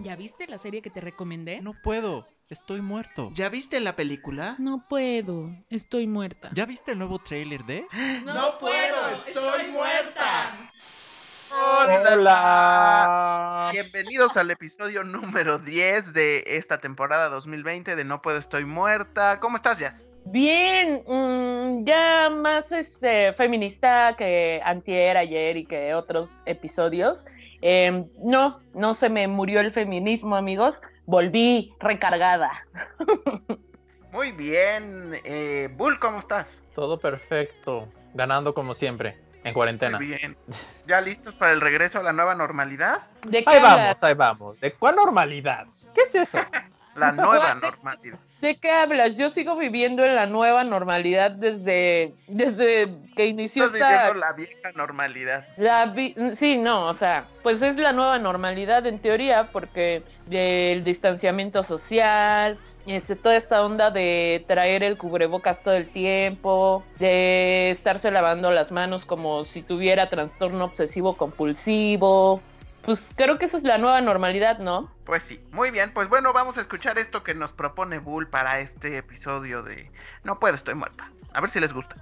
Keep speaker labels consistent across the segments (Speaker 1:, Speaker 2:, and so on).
Speaker 1: ¿Ya viste la serie que te recomendé?
Speaker 2: No puedo, estoy muerto.
Speaker 3: ¿Ya viste la película?
Speaker 1: No puedo, estoy muerta.
Speaker 2: ¿Ya viste el nuevo tráiler de?
Speaker 3: No, puedo, estoy muerta.
Speaker 4: Hola. Bienvenidos al episodio número 10 de esta temporada 2020 de No Puedo Estoy Muerta. ¿Cómo estás, Jazz?
Speaker 5: Bien, mm, ya más este, feminista que antier, ayer y que otros episodios. Em, no, no se me murió el feminismo, amigos. Volví recargada.
Speaker 4: Muy bien. Eh, Bull, ¿cómo estás?
Speaker 6: Todo perfecto. Ganando como siempre, en cuarentena.
Speaker 4: Muy bien. ¿Ya listos para el regreso a la nueva normalidad?
Speaker 5: ¿De qué
Speaker 6: Ahí
Speaker 5: hablas?
Speaker 6: vamos, ahí vamos. ¿De cuál normalidad? ¿Qué es eso?
Speaker 4: La nueva normalidad.
Speaker 5: ¿De qué hablas? Yo sigo viviendo en la nueva normalidad desde, desde que inició
Speaker 4: Estás
Speaker 5: esta...
Speaker 4: viviendo la vieja normalidad.
Speaker 5: La vi- sí, no, o sea, pues es la nueva normalidad en teoría, porque el distanciamiento social, este, toda esta onda de traer el cubrebocas todo el tiempo, de estarse lavando las manos como si tuviera trastorno obsesivo compulsivo. Pues creo que esa es la nueva normalidad, ¿no?
Speaker 4: Pues sí, muy bien, pues bueno, vamos a escuchar esto que nos propone Bull para este episodio de No puedo, estoy muerta. A ver si les gusta.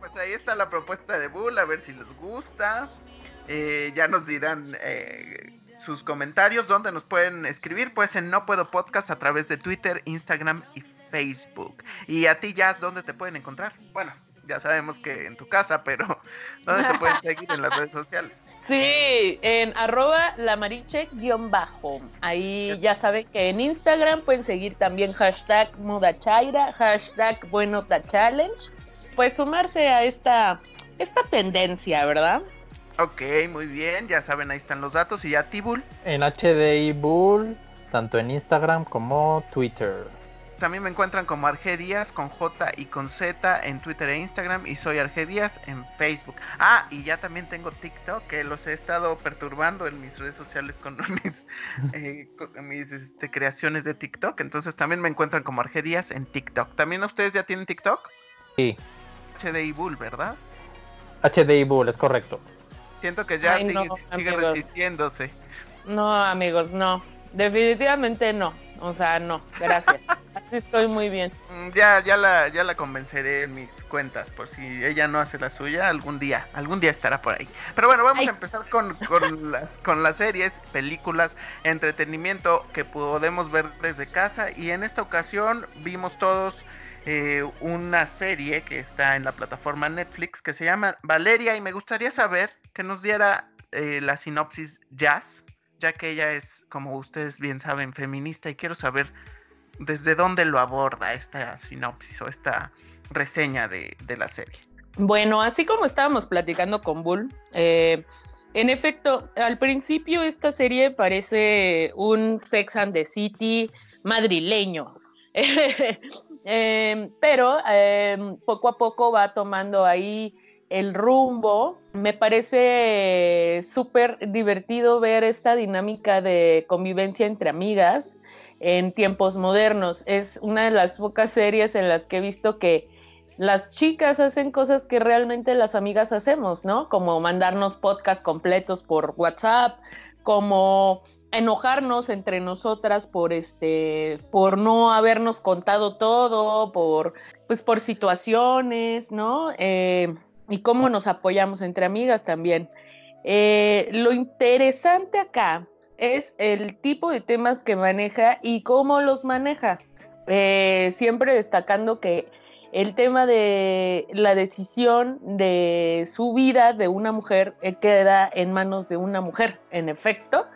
Speaker 4: Pues ahí está la propuesta de Bull, a ver si les gusta. Eh, ya nos dirán eh, sus comentarios, donde nos pueden escribir, pues en No Puedo Podcast a través de Twitter, Instagram y Facebook. Y a ti, Jazz, ¿dónde te pueden encontrar? Bueno, ya sabemos que en tu casa, pero ¿dónde te pueden seguir en las redes sociales?
Speaker 5: Sí, en arroba lamariche-bajo. Ahí ya saben que en Instagram pueden seguir también hashtag mudachaira, hashtag buenota-challenge. Pues sumarse a esta, esta tendencia, ¿verdad?
Speaker 4: Ok, muy bien, ya saben, ahí están los datos. Y a ti, Bull,
Speaker 6: En HDI Bull, tanto en Instagram como Twitter.
Speaker 4: también me encuentran como Argedías con J y con Z en Twitter e Instagram y soy Argedías en Facebook. Ah, y ya también tengo TikTok que los he estado perturbando en mis redes sociales con mis, eh, con mis este, creaciones de TikTok. Entonces también me encuentran como Argedías en TikTok. ¿También ustedes ya tienen TikTok?
Speaker 6: Sí,
Speaker 4: HDI Bull, ¿verdad?
Speaker 6: HDI Bull, es correcto.
Speaker 4: Siento que ya
Speaker 5: Ay,
Speaker 4: sigue,
Speaker 5: no,
Speaker 4: sigue resistiéndose.
Speaker 5: No, amigos, no. Definitivamente no. O sea, no. Gracias. Así estoy muy bien.
Speaker 4: Mm, Ya, ya la, ya la convenceré en mis cuentas, por si ella no hace la suya, algún día, algún día estará por ahí. Pero bueno, vamos
Speaker 5: Ay.
Speaker 4: a empezar con, con las, con las series, películas, entretenimiento que podemos ver desde casa. Y en esta ocasión vimos todos eh, una serie que está en la plataforma Netflix que se llama Valeria. Y me gustaría saber que nos diera eh, la sinopsis Jazz, ya que ella es, como ustedes bien saben, feminista. Y quiero saber desde dónde lo aborda esta sinopsis o esta reseña de, la serie.
Speaker 5: Bueno, así como estábamos platicando con Bull, eh, en efecto, al principio esta serie parece un Sex and the City madrileño. Eh, pero eh, poco a poco va tomando ahí el rumbo. Me parece súper divertido ver esta dinámica de convivencia entre amigas en tiempos modernos. Es una de las pocas series en las que he visto que las chicas hacen cosas que realmente las amigas hacemos, ¿no? Como mandarnos podcasts completos por WhatsApp, como enojarnos entre nosotras por este por no habernos contado todo por pues por situaciones no Eh, y cómo nos apoyamos entre amigas también. Eh, lo interesante acá es el tipo de temas que maneja y cómo los maneja. Eh, siempre destacando que el tema de la decisión de su vida de una mujer eh, queda en manos de una mujer en efecto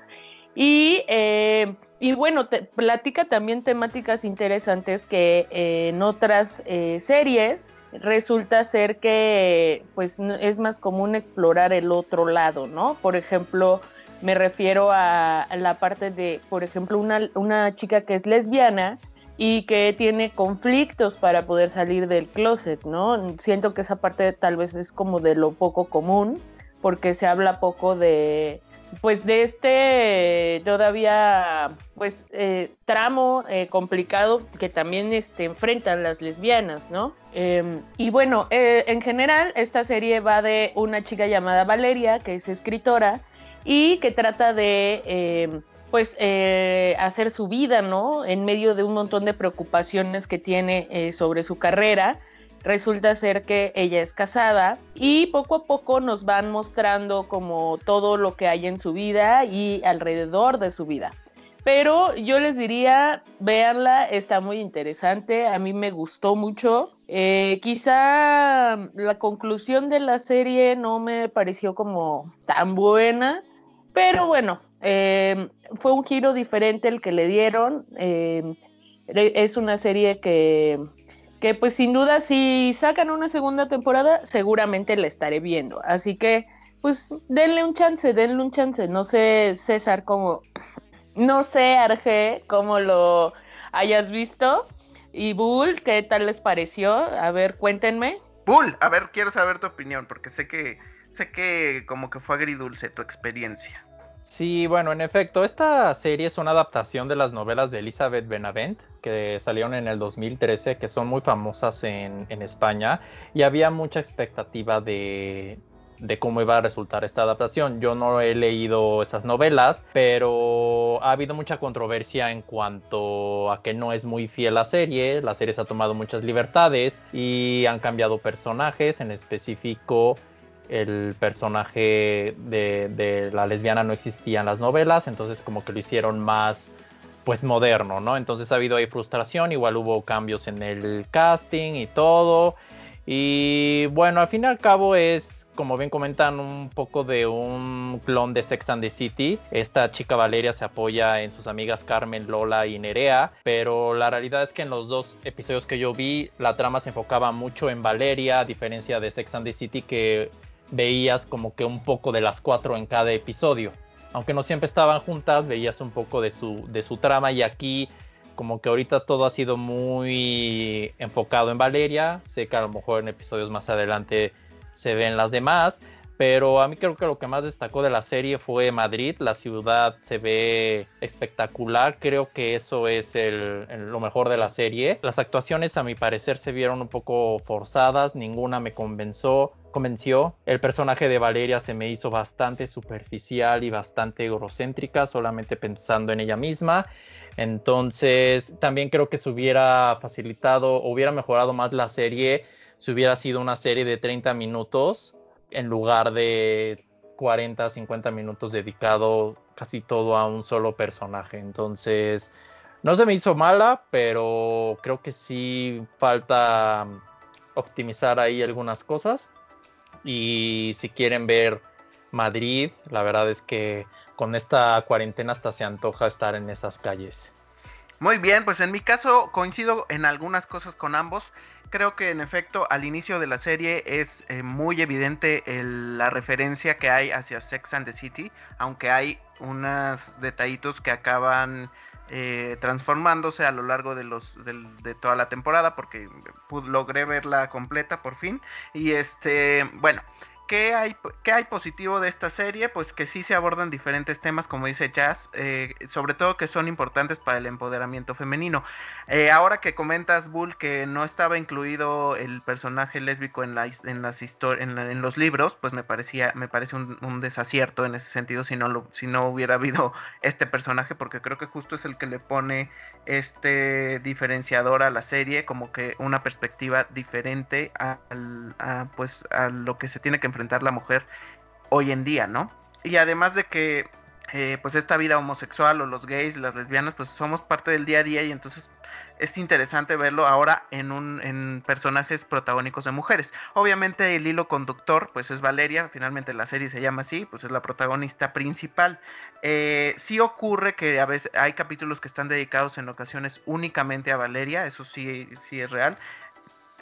Speaker 5: y, eh, y bueno, te, platica también temáticas interesantes que eh, en otras eh, series resulta ser que pues es más común explorar el otro lado, ¿no? Por ejemplo, me refiero a la parte de, por ejemplo, una, una chica que es lesbiana y que tiene conflictos para poder salir del closet, ¿no? Siento que esa parte tal vez es como de lo poco común porque se habla poco de, pues de este todavía, pues eh, tramo eh, complicado que también este, enfrentan las lesbianas, ¿no? Eh, y bueno, eh, en general esta serie va de una chica llamada Valeria, que es escritora, y que trata de eh, pues hacer su vida, ¿no? En medio de un montón de preocupaciones que tiene sobre su carrera. Resulta ser que ella es casada y poco a poco nos van mostrando como todo lo que hay en su vida y alrededor de su vida. Pero yo les diría, véanla, está muy interesante, a mí me gustó mucho. Eh, quizá la conclusión de la serie no me pareció como tan buena, pero bueno, eh, fue un giro diferente el que le dieron. eh, es una serie que, que pues sin duda si sacan una segunda temporada seguramente la estaré viendo. Así que pues denle un chance, denle un chance. No sé César cómo, no sé Arge cómo lo hayas visto. Y Bull, ¿qué tal les pareció? A ver, cuéntenme.
Speaker 4: Bull, a ver, quiero saber tu opinión, porque sé que, sé que como que fue agridulce tu experiencia.
Speaker 6: Sí, bueno, en efecto, esta serie es una adaptación de las novelas de Elizabeth Benavent, que salieron en el 2013, que son muy famosas en, España, y había mucha expectativa de, de cómo iba a resultar esta adaptación. Yo no he leído esas novelas, pero ha habido mucha controversia en cuanto a que no es muy fiel la serie. La serie se ha tomado muchas libertades y han cambiado personajes, en específico el personaje de, la lesbiana no existía en las novelas, entonces como que lo hicieron más pues moderno, ¿no? Entonces ha habido ahí frustración, igual hubo cambios en el casting y todo. Y bueno, al fin y al cabo es, como bien comentan, un poco de un clon de Sex and the City. Esta chica Valeria se apoya en sus amigas Carmen, Lola y Nerea, pero la realidad es que en los dos episodios que yo vi, la trama se enfocaba mucho en Valeria, a diferencia de Sex and the City, que veías como que un poco de las cuatro en cada episodio. Aunque no siempre estaban juntas, veías un poco de su, de su trama y aquí como que ahorita todo ha sido muy enfocado en Valeria. Sé que a lo mejor en episodios más adelante se ven las demás, pero a mí creo que lo que más destacó de la serie fue Madrid. La ciudad se ve espectacular. Creo que eso es lo mejor de la serie. Las actuaciones a mi parecer se vieron un poco forzadas. Ninguna me convenció. Convenció. El personaje de Valeria se me hizo bastante superficial y bastante egocéntrica, solamente pensando en ella misma. Entonces, también creo que se hubiera facilitado hubiera mejorado más la serie si hubiera sido una serie de 30 minutos en lugar de 40, 50 minutos dedicado casi todo a un solo personaje. Entonces, no se me hizo mala, pero creo que sí falta optimizar ahí algunas cosas. Y si quieren ver Madrid, la verdad es que con esta cuarentena hasta se antoja estar en esas calles.
Speaker 4: Muy bien, pues en mi caso coincido en algunas cosas con ambos. Creo que en efecto al inicio de la serie es eh, muy evidente la referencia que hay hacia Sex and the City, aunque hay unos detallitos que acaban eh, transformándose a lo largo de los del- de toda la temporada, porque logré verla completa por fin. Y este, bueno, ¿Qué hay, ¿Qué hay positivo de esta serie? Pues que sí se abordan diferentes temas, como dice Jazz, eh, sobre todo que son importantes para el empoderamiento femenino. Eh, ahora que comentas, Bull, que no estaba incluido el personaje lésbico en, la, en, las en, en los libros, pues me parecía, me parece un, un desacierto en ese sentido si no, si no hubiera habido este personaje, porque creo que justo es el que le pone este diferenciador a la serie, como que una perspectiva diferente al- a, pues, a lo que se tiene que enfrentar la mujer hoy en día, ¿no? Y además de que eh, pues esta vida homosexual o los gays, las lesbianas, pues somos parte del día a día y entonces es interesante verlo ahora en un en personajes protagónicos de mujeres. Obviamente el hilo conductor pues es Valeria, finalmente la serie se llama así, pues es la protagonista principal. Eh, sí ocurre que a veces hay capítulos que están dedicados en ocasiones únicamente a Valeria, eso sí, sí es real.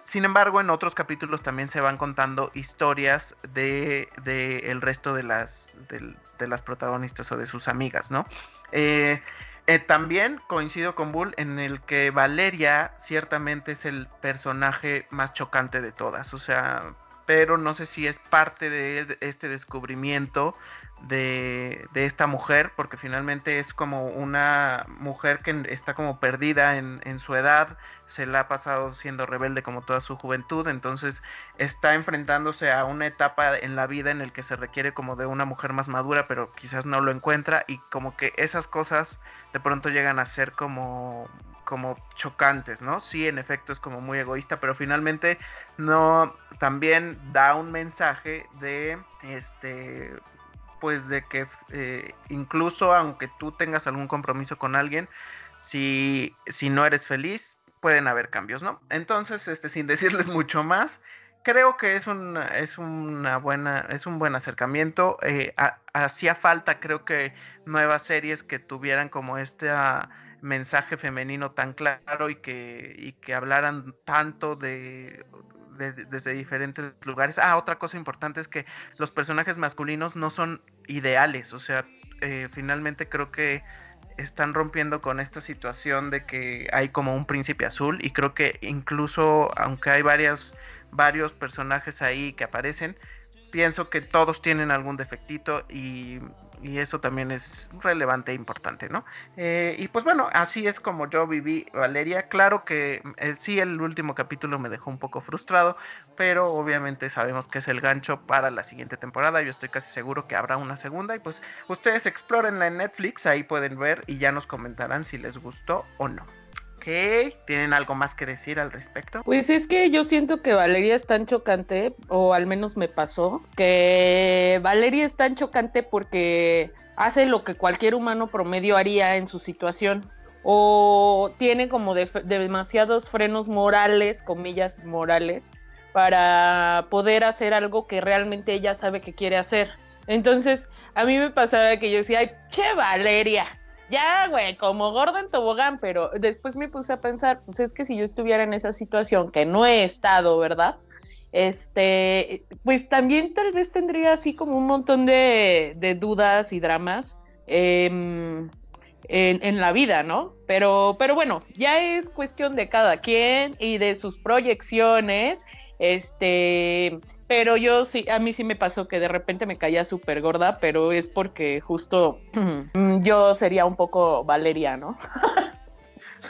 Speaker 4: Sin embargo, en otros capítulos también se van contando historias de, de el resto de las, de, las protagonistas o de sus amigas, ¿no? Eh, eh, también coincido con Bull en el que Valeria ciertamente es el personaje más chocante de todas. O sea, pero no sé si es parte de este descubrimiento de, de esta mujer, porque finalmente es como una mujer que está como perdida en, en su edad, se la ha pasado siendo rebelde como toda su juventud, entonces está enfrentándose a una etapa en la vida en el que se requiere como de una mujer más madura, pero quizás no lo encuentra y como que esas cosas de pronto llegan a ser como como chocantes, ¿no? Sí, en efecto es como muy egoísta, pero finalmente no también da un mensaje de este pues de que eh, incluso aunque tú tengas algún compromiso con alguien, si, si no eres feliz, pueden haber cambios, ¿no? Entonces, este, sin decirles mucho más, creo que es un, es una buena, es un buen acercamiento. Eh, ha- hacía falta, creo que, nuevas series que tuvieran como ah, mensaje femenino tan claro y que, y que hablaran tanto de, de- desde diferentes lugares. Ah, otra cosa importante es que los personajes masculinos no son ideales, o sea, eh, finalmente creo que están rompiendo con esta situación de que hay como un príncipe azul y creo que incluso aunque hay varias, varios personajes ahí que aparecen, pienso que todos tienen algún defectito y, y eso también es relevante e importante, ¿no? Eh, y pues bueno, así es como yo viví Valeria. Claro que eh, sí, el último capítulo me dejó un poco frustrado, pero obviamente sabemos que es el gancho para la siguiente temporada. Yo estoy casi seguro que habrá una segunda y pues ustedes explórenla en Netflix, ahí pueden ver y ya nos comentarán si les gustó o no. Ok, ¿tienen algo más que decir al respecto?
Speaker 5: Pues es que yo siento que Valeria es tan chocante, o al menos me pasó, que Valeria es tan chocante porque hace lo que cualquier humano promedio haría en su situación. O tiene como de- demasiados frenos morales, comillas morales, para poder hacer algo que realmente ella sabe que quiere hacer. Entonces, a mí me pasaba que yo decía, ay, che Valeria, ya, güey, como gorda en tobogán, pero después me puse a pensar, pues es que si yo estuviera en esa situación, que no he estado, ¿verdad? Este, pues también tal vez tendría así como un montón de, de dudas y dramas em, en, en la vida, ¿no? Pero, pero bueno, ya es cuestión de cada quien y de sus proyecciones, este, pero yo sí, a mí sí me pasó que de repente me caía súper gorda, pero es porque justo mm, yo sería un poco Valeria, ¿no?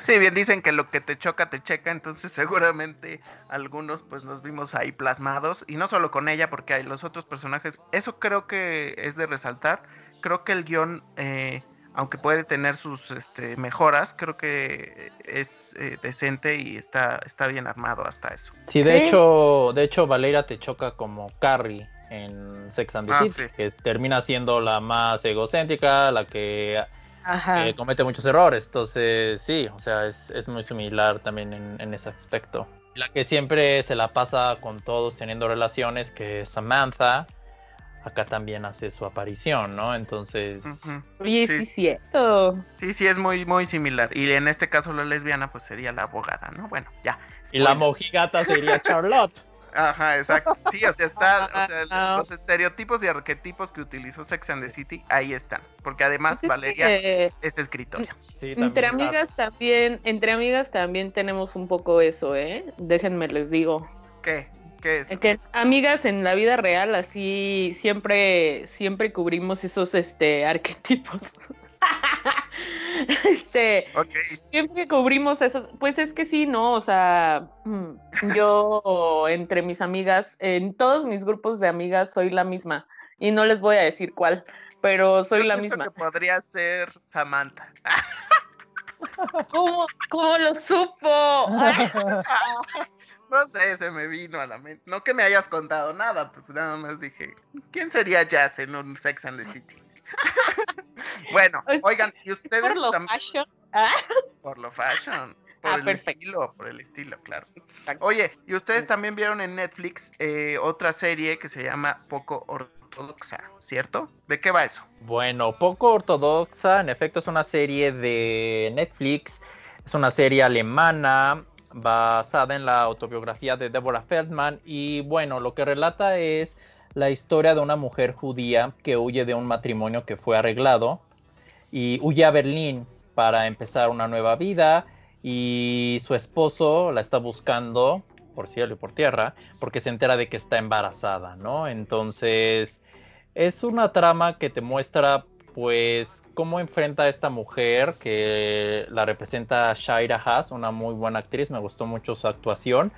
Speaker 4: Sí, bien dicen que lo que te choca te checa, entonces seguramente algunos pues nos vimos ahí plasmados y no solo con ella porque hay los otros personajes, eso creo que es de resaltar, creo que el guion, eh, aunque puede tener sus este, mejoras, creo que es eh, decente y está, está bien armado hasta eso.
Speaker 6: Sí, de
Speaker 5: Sí.
Speaker 6: hecho, de hecho, Valeria te choca como Carrie en Sex and the
Speaker 4: Ah,
Speaker 6: City,
Speaker 4: sí.
Speaker 6: que termina siendo la más egocéntrica, la que eh, comete muchos errores. Entonces, sí, o sea, es, es muy similar también en, en ese aspecto. La que siempre se la pasa con todos teniendo relaciones, que es Samantha, acá también hace su aparición, ¿no? Entonces.
Speaker 5: Oye,
Speaker 4: sí.
Speaker 5: sí, es cierto.
Speaker 4: Sí, sí, es muy, muy similar. Y en este caso la lesbiana pues sería la abogada, ¿no? Bueno, ya.
Speaker 6: y la mojigata sería Charlotte.
Speaker 4: Ajá, exacto. Sí, o sea, está, o sea,
Speaker 5: Ah.
Speaker 4: los estereotipos y arquetipos que utilizó Sex and the City, ahí están. Porque además
Speaker 5: Pues es
Speaker 4: Valeria
Speaker 5: que,
Speaker 4: es escritora.
Speaker 6: Sí,
Speaker 5: entre amigas también, entre amigas también tenemos un poco eso, ¿eh? Déjenme les digo.
Speaker 4: ¿Qué? ¿Qué es?
Speaker 5: Que amigas en la vida real así siempre siempre cubrimos esos este arquetipos. este,
Speaker 4: Ok,
Speaker 5: siempre cubrimos esos, pues es que sí, ¿no? O sea, mm, yo entre mis amigas, en todos mis grupos de amigas soy la misma y no les voy a decir cuál, pero soy
Speaker 4: yo
Speaker 5: la misma.
Speaker 4: que podría ser Samantha.
Speaker 5: ¿Cómo, cómo lo supo?
Speaker 4: No sé, se me vino a la mente. No que me hayas contado nada, pues nada más dije, ¿quién sería Jazz en un Sex and the City? bueno, oigan, y ustedes
Speaker 5: Por lo fashion. Ah,
Speaker 4: por lo fashion, por
Speaker 5: Ah,
Speaker 4: el
Speaker 5: perfecto.
Speaker 4: estilo, por el estilo, claro. Oye, y ustedes también vieron en Netflix eh, otra serie que se llama Poco Ortodoxa, ¿cierto? ¿De qué va eso?
Speaker 6: Bueno, poco ortodoxa, en efecto es una serie de Netflix, es una serie alemana basada en la autobiografía de Deborah Feldman y bueno, lo que relata es la historia de una mujer judía que huye de un matrimonio que fue arreglado y huye a Berlín para empezar una nueva vida y su esposo la está buscando por cielo y por tierra, porque se entera de que está embarazada, ¿no? Entonces, es una trama que te muestra, pues, cómo enfrenta a esta mujer que la representa Shaira Haas, una muy buena actriz, me gustó mucho su actuación,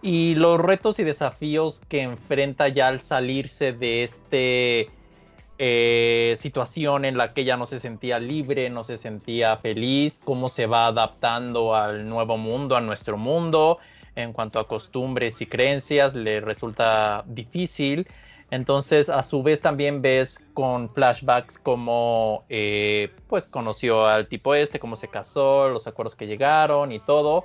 Speaker 6: y los retos y desafíos que enfrenta ya al salirse de este eh, situación en la que ella no se sentía libre, no se sentía feliz, cómo se va adaptando al nuevo mundo, a nuestro mundo, en cuanto a costumbres y creencias, le resulta difícil. Entonces, a su vez también ves con flashbacks cómo eh, pues conoció al tipo este, cómo se casó, los acuerdos que llegaron y todo.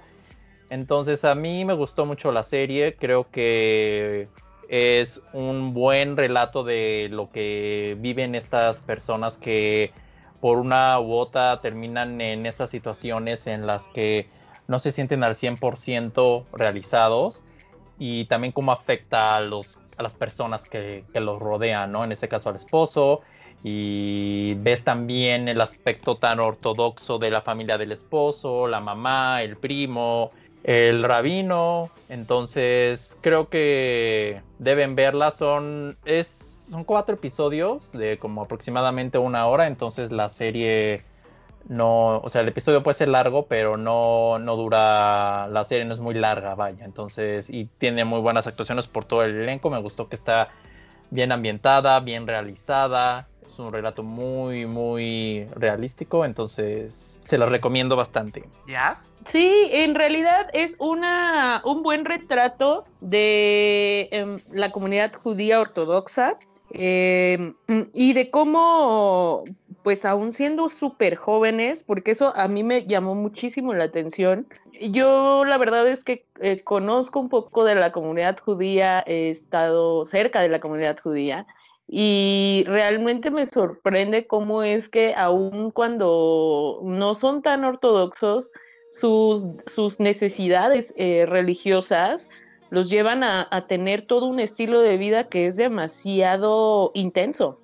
Speaker 6: Entonces, a mí me gustó mucho la serie, creo que es un buen relato de lo que viven estas personas que por una u otra terminan en esas situaciones en las que no se sienten al 100% realizados y también cómo afecta a, los, a las personas que, los rodean, ¿no? En este caso al esposo y ves también el aspecto tan ortodoxo de la familia del esposo, la mamá, el primo, el rabino. Entonces creo que deben verla. Son, es, son cuatro episodios de como aproximadamente una hora. Entonces la serie no, o sea, el episodio puede ser largo, pero no, no dura, la serie no es muy larga, vaya. Entonces, y tiene muy buenas actuaciones por todo el elenco. Me gustó que está bien ambientada, bien realizada. Es un relato muy, muy realístico. Entonces, se la recomiendo bastante.
Speaker 4: ¿Jazz?
Speaker 5: Sí, en realidad es una, un buen retrato de em, la comunidad judía ortodoxa em, y de cómo, pues aún siendo súper jóvenes, porque eso a mí me llamó muchísimo la atención. Yo la verdad es que eh, conozco un poco de la comunidad judía, he estado cerca de la comunidad judía y realmente me sorprende cómo es que aún cuando no son tan ortodoxos, sus, sus necesidades eh, religiosas los llevan a, tener todo un estilo de vida que es demasiado intenso.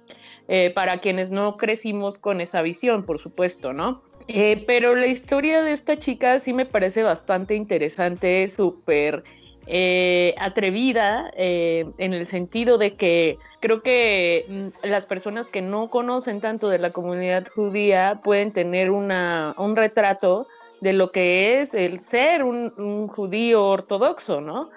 Speaker 5: Eh, para quienes no crecimos con esa visión, por supuesto, ¿no? Eh, pero la historia de esta chica sí me parece bastante interesante, súper eh, atrevida, en el sentido de que creo que mm, las personas que no conocen tanto de la comunidad judía pueden tener una, un retrato de lo que es el ser un, un judío ortodoxo, ¿no?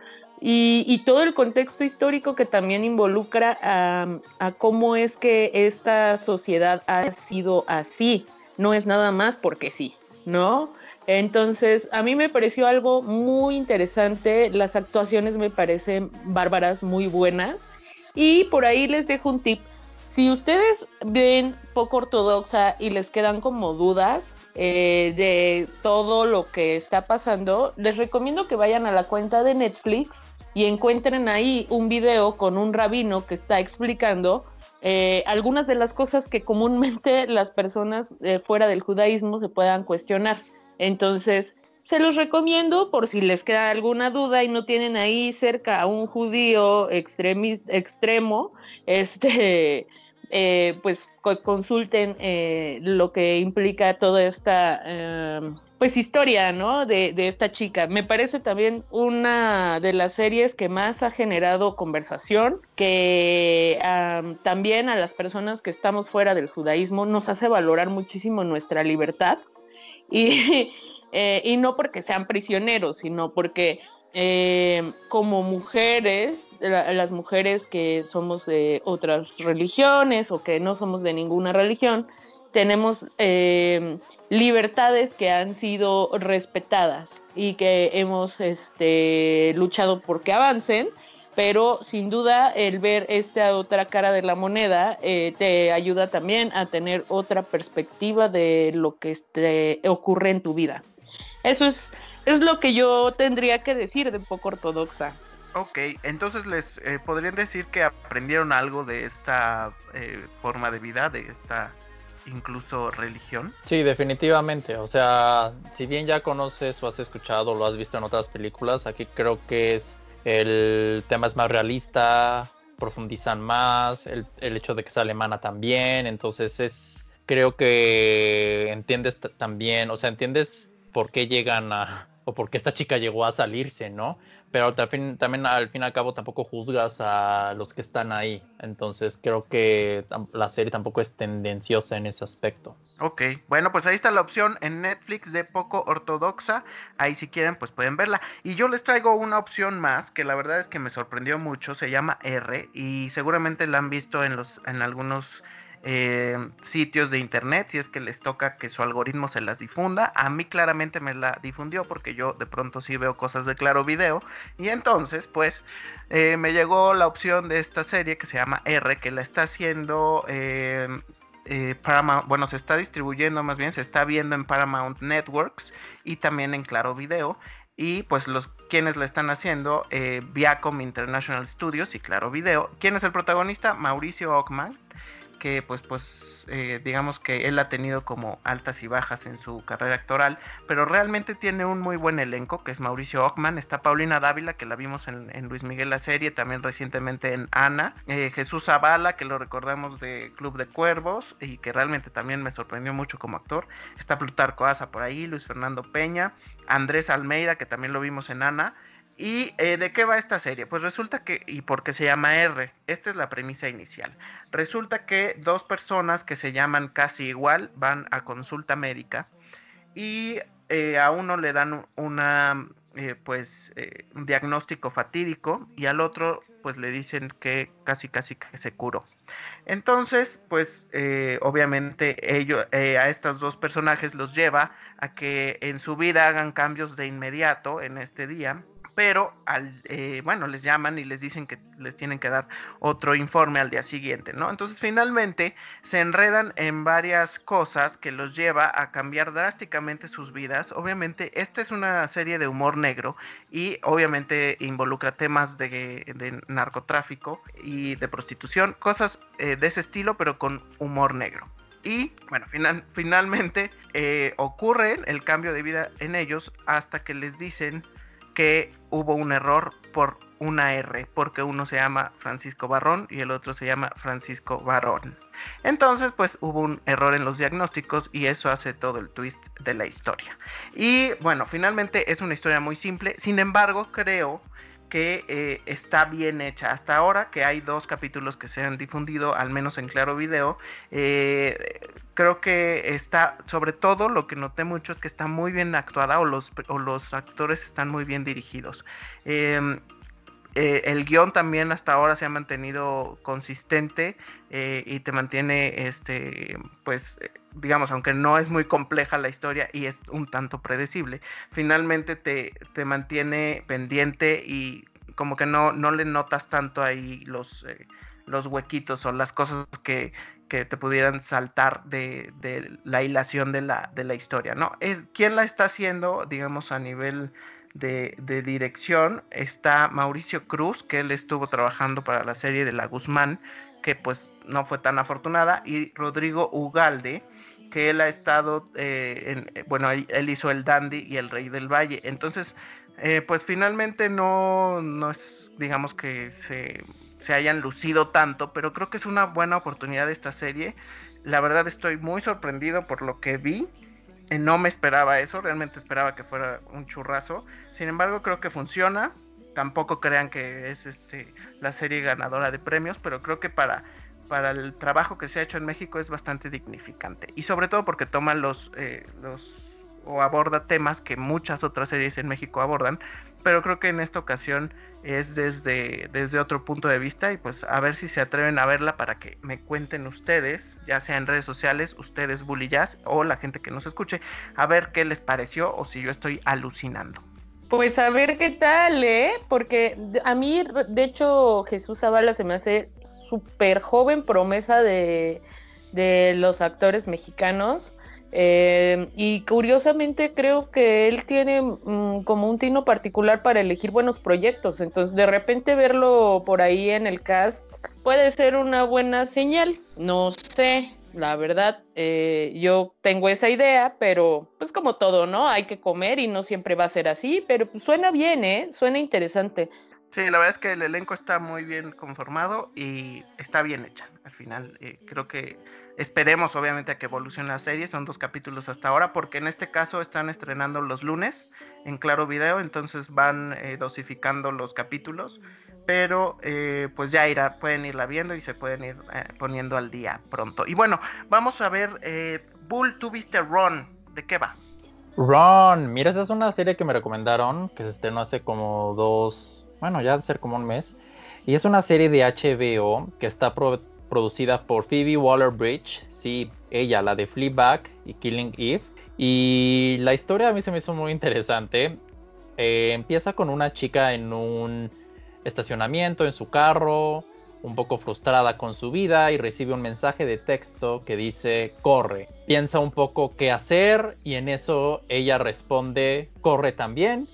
Speaker 5: Y, todo el contexto histórico que también involucra a, a, cómo es que esta sociedad ha sido así. No es nada más porque sí, ¿no? Entonces, a mí me pareció algo muy interesante. Las actuaciones me parecen bárbaras, muy buenas. Y por ahí les dejo un tip. Si ustedes ven poco ortodoxa y les quedan como dudas, eh, de todo lo que está pasando, les recomiendo que vayan a la cuenta de Netflix y encuentren ahí un video con un rabino que está explicando eh, algunas de las cosas que comúnmente las personas eh, fuera del judaísmo se puedan cuestionar. Entonces, se los recomiendo por si les queda alguna duda y no tienen ahí cerca a un judío extremo, este, eh, pues consulten lo que implica toda esta eh, pues historia ¿no? de, de, esta chica. Me parece también una de las series que más ha generado conversación, que um, también a las personas que estamos fuera del judaísmo nos hace valorar muchísimo nuestra libertad y, y no porque sean prisioneros, sino porque como mujeres las mujeres que somos de otras religiones o que no somos de ninguna religión, tenemos eh, libertades que han sido respetadas y que hemos este, luchado por que avancen, pero sin duda el ver esta otra cara de la moneda eh, te ayuda también a tener otra perspectiva de lo que este, ocurre en tu vida. Eso es, es lo que yo tendría que decir de poco ortodoxa.
Speaker 4: Ok, entonces les eh, podrían decir que aprendieron algo de esta eh, forma de vida, de esta incluso religión.
Speaker 6: Sí, definitivamente. O sea, si bien ya conoces o has escuchado o lo has visto en otras películas, aquí creo que es el tema es más realista, profundizan más, el, el hecho de que es alemana también, entonces es, creo que entiendes también, o sea, entiendes por qué llegan a, o por qué esta chica llegó a salirse, ¿no? Pero también, también al fin y al cabo tampoco juzgas a los que están ahí. Entonces creo que la serie tampoco es tendenciosa en ese aspecto.
Speaker 4: Ok, bueno, pues ahí está la opción en Netflix de poco ortodoxa. Ahí si quieren, pues pueden verla. Y yo les traigo una opción más que la verdad es que me sorprendió mucho. Se llama R y seguramente la han visto en los en algunos eh, sitios de internet si es que les toca que su algoritmo se las difunda. A mí claramente me la difundió porque yo de pronto sí veo cosas de Claro Video. Y entonces, pues, eh, me llegó la opción de esta serie que se llama R, que la está haciendo eh, Paramount, bueno, se está distribuyendo más bien, se está viendo en Paramount Networks y también en Claro Video. Y pues los quienes la están haciendo, eh, Viacom International Studios y Claro Video. ¿Quién es el protagonista? Mauricio Ockman, que pues pues eh, digamos que él ha tenido como altas y bajas en su carrera actoral, pero realmente tiene un muy buen elenco, que es Mauricio Ockman, está Paulina Dávila, que la vimos en, Luis Miguel la serie, también recientemente en Ana, eh, Jesús Zavala, que lo recordamos de Club de Cuervos, y que realmente también me sorprendió mucho como actor, está Plutarco Asa por ahí, Luis Fernando Peña, Andrés Almeida, que también lo vimos en Ana, ¿Y eh, de qué va esta serie? Pues resulta que, y porque se llama R, esta es la premisa inicial. Resulta que dos personas que se llaman casi igual van a consulta médica y eh, a uno le dan una, eh, pues, un diagnóstico fatídico y al otro, pues, le dicen que casi, casi que se curó. Entonces, pues, obviamente, ello, a estos dos personajes los lleva a que en su vida hagan cambios de inmediato en este día pero al, eh, bueno, les llaman y les dicen que les tienen que dar otro informe al día siguiente, ¿no? Entonces finalmente se enredan en varias cosas que los lleva a cambiar drásticamente sus vidas. Obviamente esta es una serie de humor negro y obviamente involucra temas de, de narcotráfico y de prostitución, cosas eh, de ese estilo, pero con humor negro. Y bueno, final, finalmente eh, ocurre el cambio de vida en ellos hasta que les dicen que hubo un error por una R, porque uno se llama Francisco Barrón y el otro se llama Francisco Barón. Entonces, pues hubo un error en los diagnósticos y eso hace todo el twist de la historia. Y bueno, finalmente es una historia muy simple, sin embargo, creo que eh, está bien hecha. Hasta ahora que hay dos capítulos que se han difundido, al menos en Claro Video, eh, creo que está, sobre todo lo que noté mucho es que está muy bien actuada o los, o los actores están muy bien dirigidos. Eh, eh, el guion también hasta ahora se ha mantenido consistente y te mantiene, este, pues, digamos, aunque no es muy compleja la historia y es un tanto predecible, finalmente te, te mantiene pendiente y como que no, no le notas tanto ahí los, eh, los huequitos o las cosas que, que te pudieran saltar de, de la hilación de la, de la historia, ¿no? Es, ¿Quién la está haciendo, digamos, a nivel de, de, dirección está Mauricio Cruz, que él estuvo trabajando para la serie de La Guzmán, que pues no fue tan afortunada, y Rodrigo Ugalde, que él ha estado, eh, en, bueno, él, hizo El Dandy y El Rey del Valle. Entonces, eh, pues finalmente no, no es, digamos que se, se hayan lucido tanto, pero creo que es una buena oportunidad esta serie. La verdad estoy muy sorprendido por lo que vi no me esperaba eso, realmente esperaba que fuera un churrazo. Sin embargo, creo que funciona. Tampoco crean que es este la serie ganadora de premios, pero creo que para, para el trabajo que se ha hecho en México es bastante dignificante. Y sobre todo porque toma los, eh, los o aborda temas que muchas otras series en México abordan, pero creo que en esta ocasión es desde, desde otro punto de vista y pues a ver si se atreven a verla para que me cuenten ustedes, ya sea en redes sociales, ustedes Bully Jazz o la gente que nos escuche, a ver qué les pareció o si yo estoy alucinando.
Speaker 5: Pues a ver qué tal, ¿eh? Porque a mí, de hecho, Jesús Zavala se me hace súper joven promesa de, de los actores mexicanos. Eh, y curiosamente creo que él tiene mm, como un tino particular para elegir buenos proyectos. Entonces, de repente verlo por ahí en el cast puede ser una buena señal. No sé, la verdad, eh, yo tengo esa idea, pero pues como todo, ¿no? Hay que comer y no siempre va a ser así, pero pues, suena bien, ¿eh? Suena interesante.
Speaker 4: Sí, la verdad es que el elenco está muy bien conformado y está bien hecha. Al final, eh, creo que esperemos obviamente a que evolucione la serie. Son dos capítulos hasta ahora, porque en este caso están estrenando los lunes en Claro Video, entonces van eh, dosificando los capítulos. Pero eh, pues ya irá, pueden irla viendo y se pueden ir eh, poniendo al día pronto. Y bueno, vamos a ver, eh, Bull, tú viste Ron, ¿de qué va?
Speaker 6: Ron, mira, esa es una serie que me recomendaron, que se estrenó hace como dos, bueno, ya de ser como un mes. Y es una serie de HBO que está pro- producida por Phoebe Waller-Bridge, sí, ella, la de Fleabag y Killing Eve. Y la historia a mí se me hizo muy interesante. Empieza con una chica en un estacionamiento, en su carro, un poco frustrada con su vida y recibe un mensaje de texto que dice corre. Piensa un poco qué hacer y en eso ella responde corre también.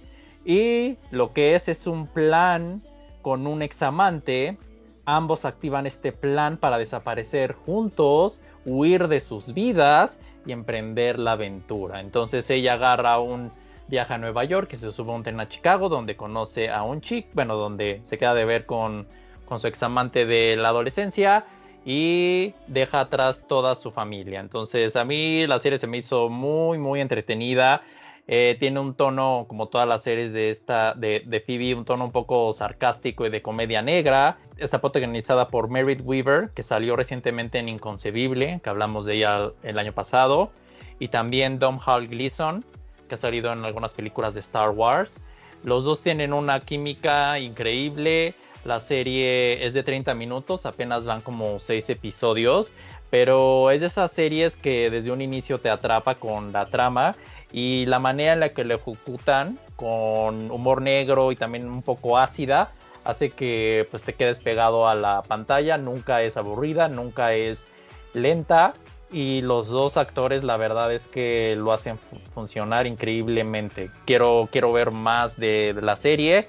Speaker 6: Y lo que es es un plan con un examante. Ambos activan este plan para desaparecer juntos, huir de sus vidas y emprender la aventura. Entonces ella agarra un viaje a Nueva York, que se sube a un tren a Chicago, donde conoce a un chico, bueno, donde se queda de ver con, con su examante de la adolescencia y deja atrás toda su familia. Entonces a mí la serie se me hizo muy, muy entretenida. Eh, tiene un tono, como todas las series de esta, de, de Phoebe, un tono un poco sarcástico y de comedia negra. Está protagonizada por Merritt Weaver, que salió recientemente en Inconcebible, que hablamos de ella el año pasado. Y también Dom Hall Gleason, que ha salido en algunas películas de Star Wars. Los dos tienen una química increíble. La serie es de 30 minutos, apenas van como 6 episodios, pero es de esas series que desde un inicio te atrapa con la trama y la manera en la que lo ejecutan con humor negro y también un poco ácida hace que pues te quedes pegado a la pantalla, nunca es aburrida, nunca es lenta y los dos actores la verdad es que lo hacen fu- funcionar increíblemente. Quiero, quiero ver más de, de la serie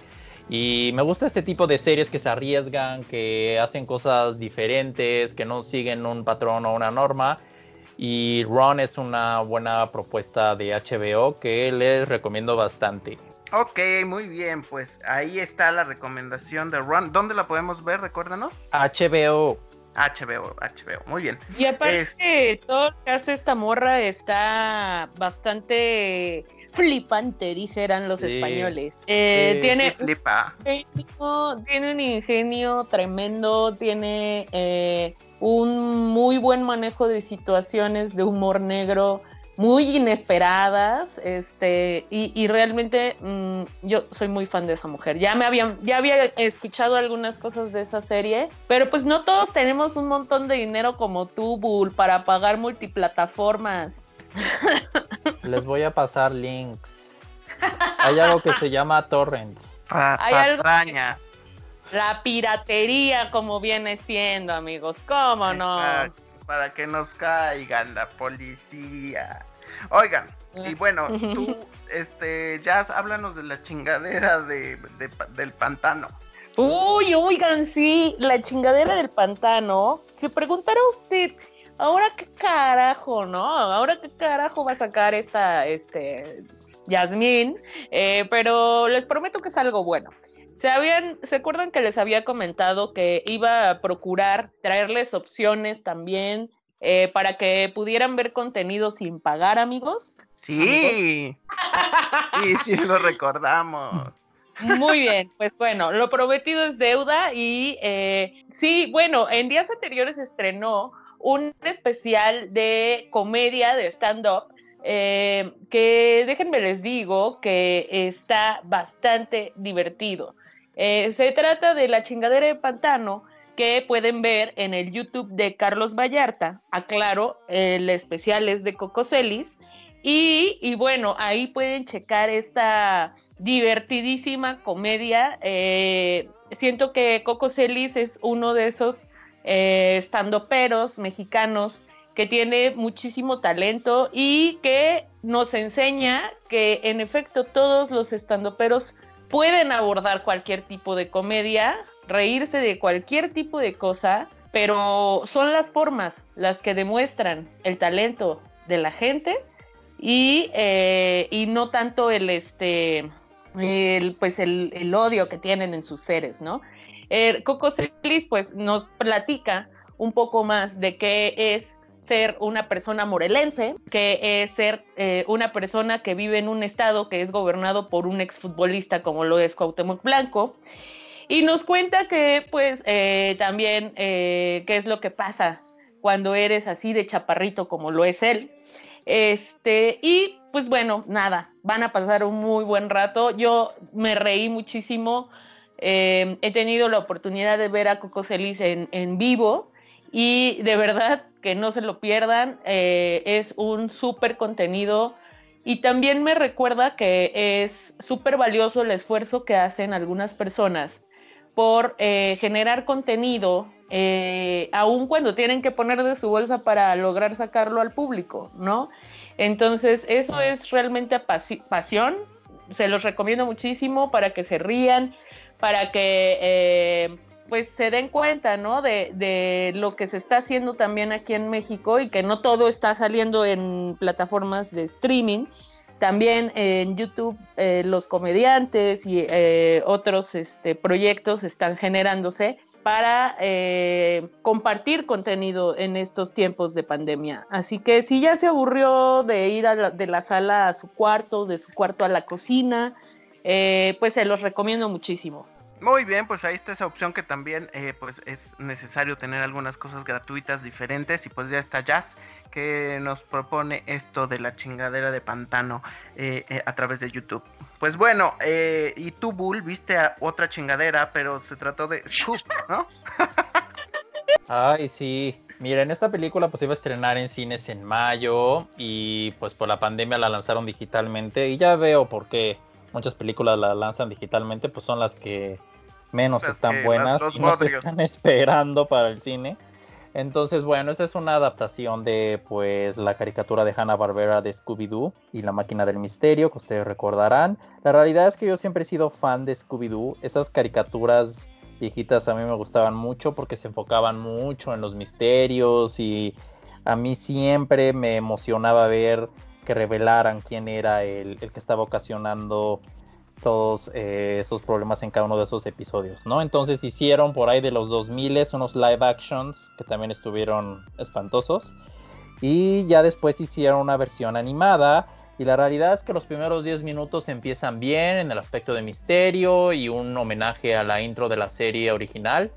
Speaker 6: y me gusta este tipo de series que se arriesgan, que hacen cosas diferentes, que no siguen un patrón o una norma. Y Ron es una buena propuesta de HBO que les recomiendo bastante.
Speaker 4: Ok, muy bien, pues ahí está la recomendación de Ron. ¿Dónde la podemos ver? Recuérdanos.
Speaker 6: HBO.
Speaker 4: HBO, HBO, muy bien.
Speaker 5: Y aparte,
Speaker 4: Es-
Speaker 5: todo lo que hace esta morra está bastante flipante, dijeran los
Speaker 6: Sí.
Speaker 5: españoles. Eh,
Speaker 6: Sí,
Speaker 5: tiene,
Speaker 4: Sí, flipa.
Speaker 5: ingenio- tiene un ingenio tremendo, tiene eh, un muy buen manejo de situaciones de humor negro muy inesperadas, este, y, y realmente mm, yo soy muy fan de esa mujer. Ya me habían, ya había escuchado algunas cosas de esa serie, pero pues no todos tenemos un montón de dinero como tú, Bull, para pagar multiplataformas.
Speaker 6: Les voy a pasar links. Hay algo que se llama torrents.
Speaker 4: Pa-
Speaker 5: Hay algo que-. La piratería, como viene siendo, amigos, ¿cómo no?
Speaker 4: Exacto, Para que nos caigan la policía. Oigan, y bueno, tú, este, Jazz, háblanos de la chingadera de, del pantano.
Speaker 5: Uy, oigan, sí, la chingadera del pantano. Se preguntará usted, ¿ahora qué carajo, no? ¿Ahora qué carajo va a sacar esta, este, Yasmín? Eh, pero les prometo que es algo bueno. Se habían, ¿se acuerdan que les había comentado que iba a procurar traerles opciones también eh, para que pudieran ver contenido sin pagar, amigos?
Speaker 4: Sí, sí, sí, lo recordamos.
Speaker 5: Muy bien, pues bueno, lo prometido es deuda y eh, sí, bueno, en días anteriores estrenó un especial de comedia de stand-up eh, que déjenme les digo que está bastante divertido. Eh, se trata de la chingadera de pantano que pueden ver en el YouTube de Carlos Vallarta. Aclaro, el especial es de Coco Celis. Y, y bueno, ahí pueden checar esta divertidísima comedia. Eh, siento que Coco Celis es uno de esos eh, estandoperos mexicanos que tiene muchísimo talento y que nos enseña que en efecto todos los estandoperos pueden abordar cualquier tipo de comedia, reírse de cualquier tipo de cosa, pero son las formas las que demuestran el talento de la gente y, eh, y no tanto el este pues el, el odio que tienen en sus seres, ¿no? Eh, Coco Celis pues nos platica un poco más de qué es ser una persona morelense, que es ser eh, una persona que vive en un estado que es gobernado por un exfutbolista como lo es Cuauhtémoc Blanco, y nos cuenta que pues eh, también eh, qué es lo que pasa cuando eres así de chaparrito como lo es él. Este, y pues bueno, nada, van a pasar un muy buen rato. Yo me reí muchísimo. Eh, he tenido la oportunidad de ver a Coco Celis en, en vivo y de verdad que no se lo pierdan. es un súper contenido y también me recuerda que es súper valioso el esfuerzo que hacen algunas personas por eh, generar contenido, eh, aun cuando tienen que poner de su bolsa para lograr sacarlo al público, ¿no? Entonces, eso es realmente pasión. Se los recomiendo muchísimo para que se rían, para que eh, pues se den cuenta, ¿no? De, de lo que se está haciendo también aquí en México y que no todo está saliendo en plataformas de streaming. También en YouTube eh, los comediantes y eh, otros este, proyectos están generándose para eh, compartir contenido en estos tiempos de pandemia. Así que si ya se aburrió de ir a la- de la sala a su cuarto, de su cuarto a la cocina, eh, pues se los recomiendo muchísimo.
Speaker 4: Muy bien, pues ahí está esa opción que también eh, pues es necesario tener algunas cosas gratuitas diferentes y pues ya está Jazz que nos propone esto de la chingadera de pantano eh, eh, a través de YouTube. Pues bueno, y tú Bull viste a otra chingadera, pero se trató de Scoop, ¿no?
Speaker 6: Ay, sí. Miren, esta película pues iba a estrenar en cines en mayo y pues por la pandemia la lanzaron digitalmente y ya veo por qué muchas películas la lanzan digitalmente, pues son las que menos
Speaker 4: Las
Speaker 6: están buenas y nos
Speaker 4: bodrios.
Speaker 6: están esperando para el cine. Entonces, bueno, esta es una adaptación de pues la caricatura de Hanna-Barbera de Scooby-Doo y la máquina del misterio, que ustedes recordarán. La realidad es que yo siempre he sido fan de Scooby-Doo. Esas caricaturas viejitas a mí me gustaban mucho porque se enfocaban mucho en los misterios y a mí siempre me emocionaba ver que revelaran quién era el, el que estaba ocasionando todos eh, esos problemas en cada uno de esos episodios, ¿no? Entonces hicieron por ahí de los 2000 unos live actions que también estuvieron espantosos. Y ya después hicieron una versión animada. Y la realidad es que los primeros 10 minutos empiezan bien en el aspecto de misterio y un homenaje a la intro de la serie original,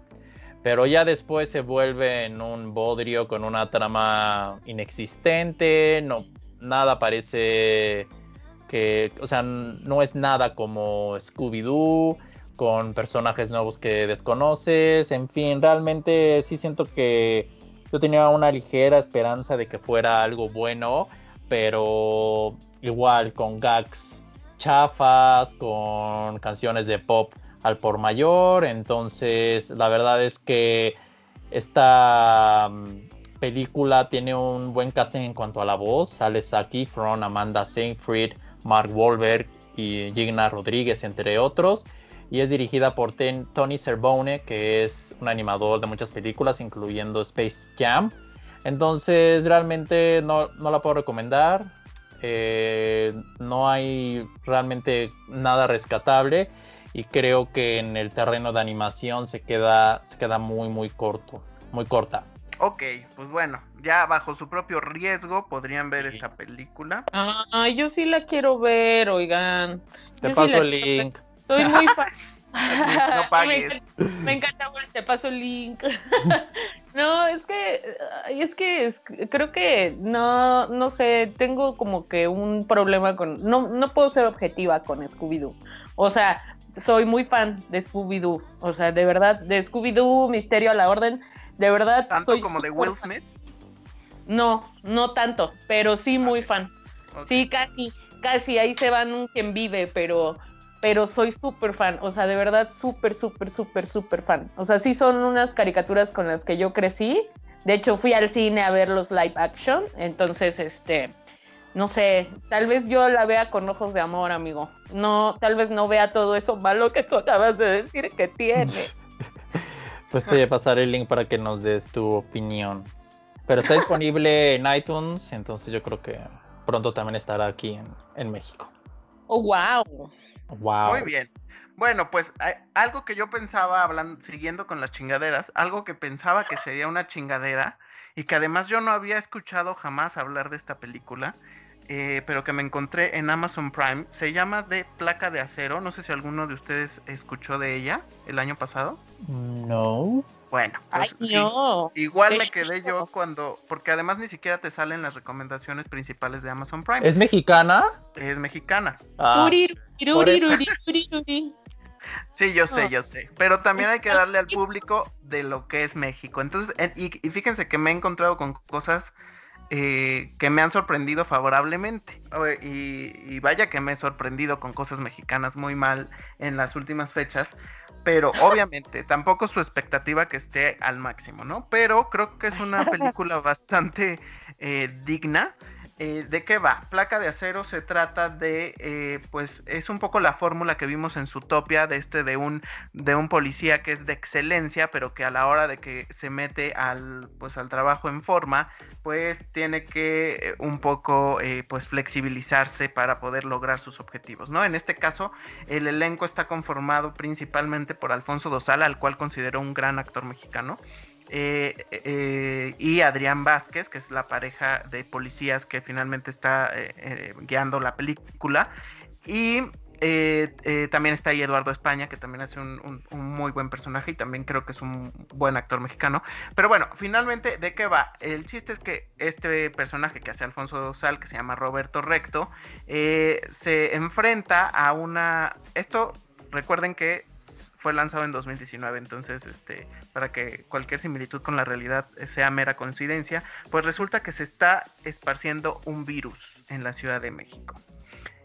Speaker 6: pero ya después se vuelve en un bodrio con una trama inexistente, no, nada parece que, o sea, no es nada como Scooby-Doo, con personajes nuevos que desconoces, en fin, realmente sí siento que yo tenía una ligera esperanza de que fuera algo bueno, pero igual con gags chafas, con canciones de pop al por mayor, entonces la verdad es que esta mm, película tiene un buen casting en cuanto a la voz, sale Zac Efron, Amanda Seyfried, Mark Wahlberg y Gina Rodríguez, entre otros. Y es dirigida por Tony Cerbone, que es un animador de muchas películas, incluyendo Space Jam. Entonces, realmente no, no la puedo recomendar. Eh, no hay realmente nada rescatable. Y creo que en el terreno de animación se queda, se queda muy, muy corto. Muy corta.
Speaker 4: Ok, pues bueno, ya bajo su propio riesgo podrían ver
Speaker 6: Sí.
Speaker 4: esta película.
Speaker 5: Ay, yo sí la quiero ver, oigan.
Speaker 6: Te
Speaker 5: Yo
Speaker 6: paso el link.
Speaker 5: Estoy muy fan.
Speaker 4: No
Speaker 5: Me
Speaker 4: pagues.
Speaker 5: encanta, me encanta, bueno, te paso el link. no, es que, es que es- creo que no, no sé, tengo como que un problema con, no, no puedo ser objetiva con Scooby-Doo. O sea, soy muy fan de Scooby-Doo. O sea, de verdad, de Scooby-Doo, Misterio a la Orden, de verdad.
Speaker 4: Tanto
Speaker 5: soy
Speaker 4: como de Will
Speaker 5: fan.
Speaker 4: Smith.
Speaker 5: No, no tanto, pero sí muy fan. Sí, casi, casi, ahí se van un quien vive, pero, pero soy súper fan, o sea, de verdad súper, súper, súper, súper fan. O sea, sí son unas caricaturas con las que yo crecí. De hecho, fui al cine a ver los live action, entonces, este, no sé, tal vez yo la vea con ojos de amor, amigo. No, tal vez no vea todo eso malo que tú acabas de decir que tiene.
Speaker 6: Pues te voy a pasar el link para que nos des tu opinión. Pero está disponible en iTunes, entonces yo creo que pronto también estará aquí en, en México.
Speaker 5: Oh, wow.
Speaker 6: Wow.
Speaker 4: Muy bien. Bueno, pues hay- algo que yo pensaba, hablando, siguiendo con las chingaderas, algo que pensaba que sería una chingadera y que además yo no había escuchado jamás hablar de esta película, eh, pero que me encontré en Amazon Prime, se llama De Placa de Acero. No sé si alguno de ustedes escuchó de ella el año pasado.
Speaker 6: No.
Speaker 4: Bueno,
Speaker 5: Ay,
Speaker 4: pues sí,
Speaker 5: no.
Speaker 4: igual me quedé yo cuando, porque además ni siquiera te salen las recomendaciones principales de Amazon Prime.
Speaker 6: ¿Es mexicana?
Speaker 4: es mexicana.
Speaker 6: Ah.
Speaker 4: Sí, yo sé, yo sé. Pero también hay que
Speaker 5: Está
Speaker 4: darle al público de lo que es México. Entonces, en- y, y fíjense que me he encontrado con cosas eh, que me han sorprendido favorablemente. Y vaya que me he sorprendido con cosas mexicanas muy mal en las últimas fechas. Pero obviamente tampoco su expectativa que esté al máximo, ¿no? Pero creo que es una película bastante eh, digna. Eh, ¿De qué va? Placa de Acero se trata de, eh, pues es un poco la fórmula que vimos en Zootopia de este de un de un policía que es de excelencia, pero que a la hora de que se mete al pues al trabajo en forma, pues tiene que eh, un poco pues flexibilizarse para poder lograr sus objetivos, ¿no? En este caso, el elenco está conformado principalmente por Alfonso Dosal, al cual considero un gran actor mexicano. Eh, eh, y Adrián Vázquez, que es la pareja de policías que finalmente está eh, guiando la película. Y también está ahí Eduardo España, que también hace un, un- muy buen personaje y también creo que es un buen actor mexicano. Pero bueno, finalmente, ¿de qué va? El chiste es que este personaje que hace Alfonso Dosal, que se llama Roberto Recto, se enfrenta a una... Esto, recuerden que fue lanzado en 2019, entonces, este, para que cualquier similitud con la realidad sea mera coincidencia, pues resulta que se está esparciendo un virus en la Ciudad de México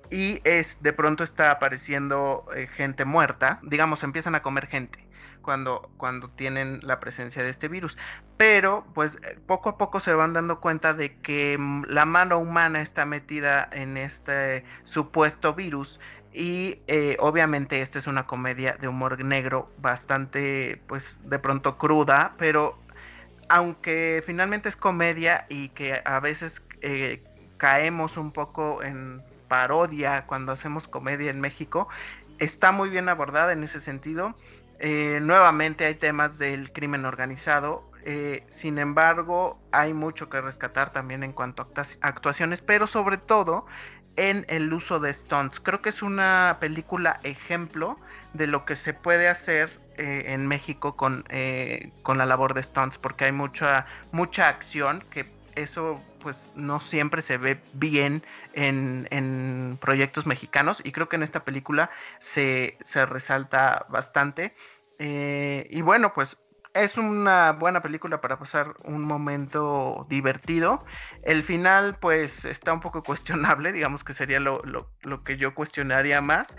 Speaker 4: y es de pronto está apareciendo eh, gente muerta, digamos, empiezan a comer gente cuando, cuando tienen la presencia de este virus. Pero pues eh, poco a poco se van dando cuenta de que mm, la mano humana está metida en este supuesto virus. Y eh, obviamente esta es una comedia de humor negro bastante, pues de pronto cruda, pero aunque finalmente es comedia y que a veces eh, caemos un poco en parodia cuando hacemos comedia en México, está muy bien abordada en ese sentido. Eh, nuevamente hay temas del crimen organizado, sin embargo hay mucho que rescatar también en cuanto a actua- actuaciones, pero sobre todo en el uso de stunts. Creo que es una película ejemplo de lo que se puede hacer eh, en México con, eh, con la labor de stunts, porque hay mucha, mucha acción que eso pues no siempre se ve bien en, en proyectos mexicanos y creo que en esta película se, se resalta bastante. Eh, y bueno, pues es una buena película para pasar un momento divertido. El final, pues, está un poco cuestionable, digamos que sería lo, lo- lo que yo cuestionaría más.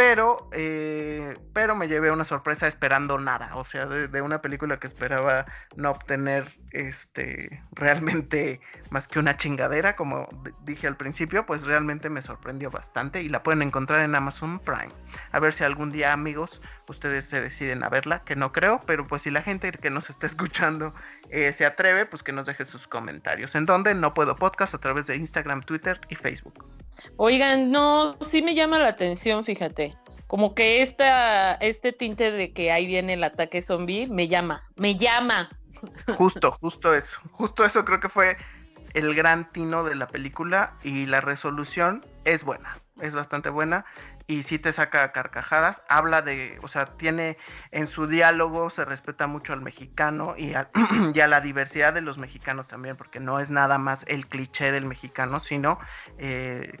Speaker 4: Pero, eh, pero me llevé una sorpresa esperando nada. O sea, de, una película que esperaba no obtener este realmente más que una chingadera, como dije al principio, pues realmente me sorprendió bastante y la pueden encontrar en Amazon Prime. A ver si algún día, amigos, ustedes se deciden a verla, que no creo, pero pues si la gente que nos está escuchando eh, se atreve, pues que nos deje sus comentarios. En donde no puedo podcast a través de Instagram, Twitter y Facebook.
Speaker 5: Oigan, no, sí me llama la atención, fíjate. Como que esta, este tinte de que ahí viene el ataque zombie me llama, me llama.
Speaker 4: Justo, justo eso. Justo eso creo que fue el gran tino de la película y la resolución es buena, es bastante buena y sí te saca carcajadas. Habla de, o sea, tiene en su diálogo se respeta mucho al mexicano y a, la diversidad de los mexicanos también, porque no es nada más el cliché del mexicano, sino eh,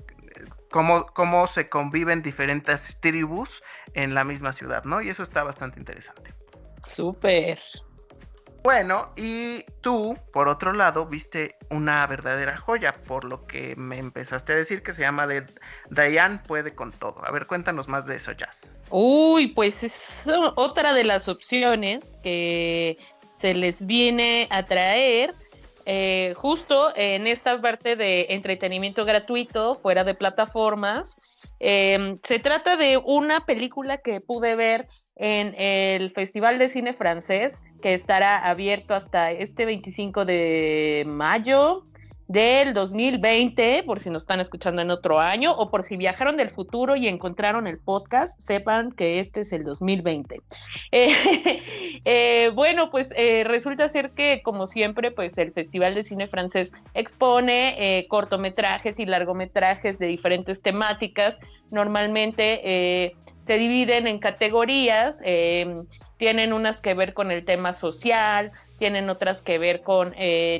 Speaker 4: cómo, cómo se conviven diferentes tribus en la misma ciudad, ¿no? Y eso está bastante interesante.
Speaker 5: Súper.
Speaker 4: Bueno, y tú, por otro lado, viste una verdadera joya, por lo que me empezaste a decir que se llama de Diane puede con todo. A ver, cuéntanos más de eso, Jazz.
Speaker 5: Uy, pues es otra de las opciones que se les viene a traer eh, justo en esta parte de entretenimiento gratuito, fuera de plataformas. Eh, se trata de una película que pude ver en el Festival de Cine Francés, que estará abierto hasta este 25 de mayo. del 2020, por si nos están escuchando en otro año o por si viajaron del futuro y encontraron el podcast, sepan que este es el 2020. Eh, eh, bueno, pues eh, resulta ser que, como siempre, pues el Festival de Cine Francés expone eh, cortometrajes y largometrajes de diferentes temáticas. Normalmente se dividen en categorías, tienen unas que ver con el tema social, tienen otras que ver con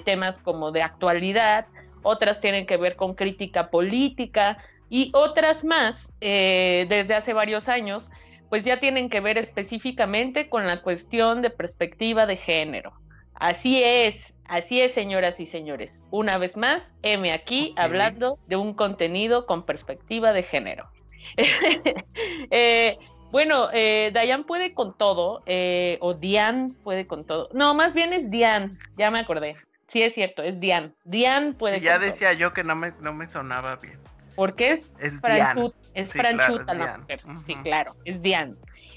Speaker 5: temas como de actualidad, otras tienen que ver con crítica política y otras más, desde hace varios años, pues ya tienen que ver específicamente con la cuestión de perspectiva de género. Así es, así es, señoras y señores. Una vez más, M aquí hablando de un contenido con perspectiva de género. Eh, bueno, eh, Dayan puede con todo, eh, o Diane puede con todo. No, más bien es Diane, ya me acordé. Sí, es cierto, es Diane. Diane puede
Speaker 4: Sí, ya
Speaker 5: con todo.
Speaker 4: decía yo que no me, no me sonaba bien.
Speaker 5: Porque es
Speaker 4: Es Diane.
Speaker 5: franchut- es
Speaker 4: Sí, claro,
Speaker 5: franchuta
Speaker 4: es
Speaker 5: la mujer. Sí, claro, es Diane.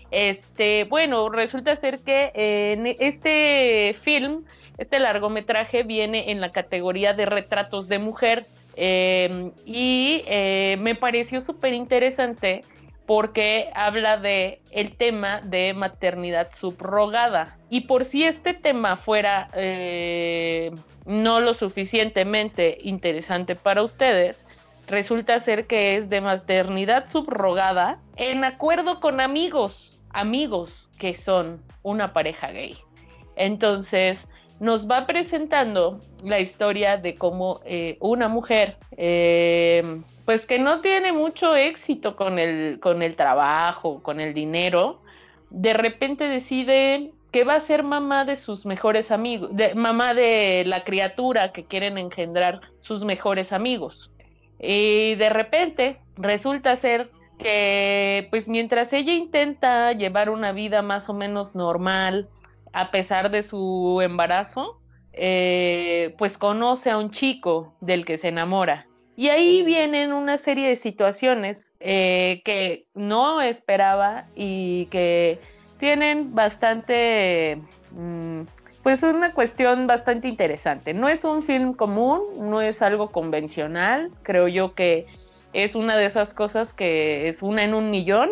Speaker 5: Este, bueno, resulta ser que eh, este film, este largometraje viene en la categoría de retratos de mujer eh, y eh, me pareció súper interesante porque habla de el tema de maternidad subrogada. Y por si este tema fuera eh, no lo suficientemente interesante para ustedes, resulta ser que es de maternidad subrogada en acuerdo con amigos, amigos que son una pareja gay. Entonces, nos va presentando la historia de cómo eh, una mujer, eh, pues que no tiene mucho éxito con el, con el trabajo, con el dinero, de repente decide que va a ser mamá de sus mejores amigos, de, mamá de la criatura que quieren engendrar sus mejores amigos. Y de repente resulta ser que, pues mientras ella intenta llevar una vida más o menos normal, a pesar de su embarazo, eh, pues conoce a un chico del que se enamora. Y ahí vienen una serie de situaciones eh, que no esperaba y que tienen bastante, mm, pues una cuestión bastante interesante. No es un film común, no es algo convencional, creo yo que es una de esas cosas que es una en un millón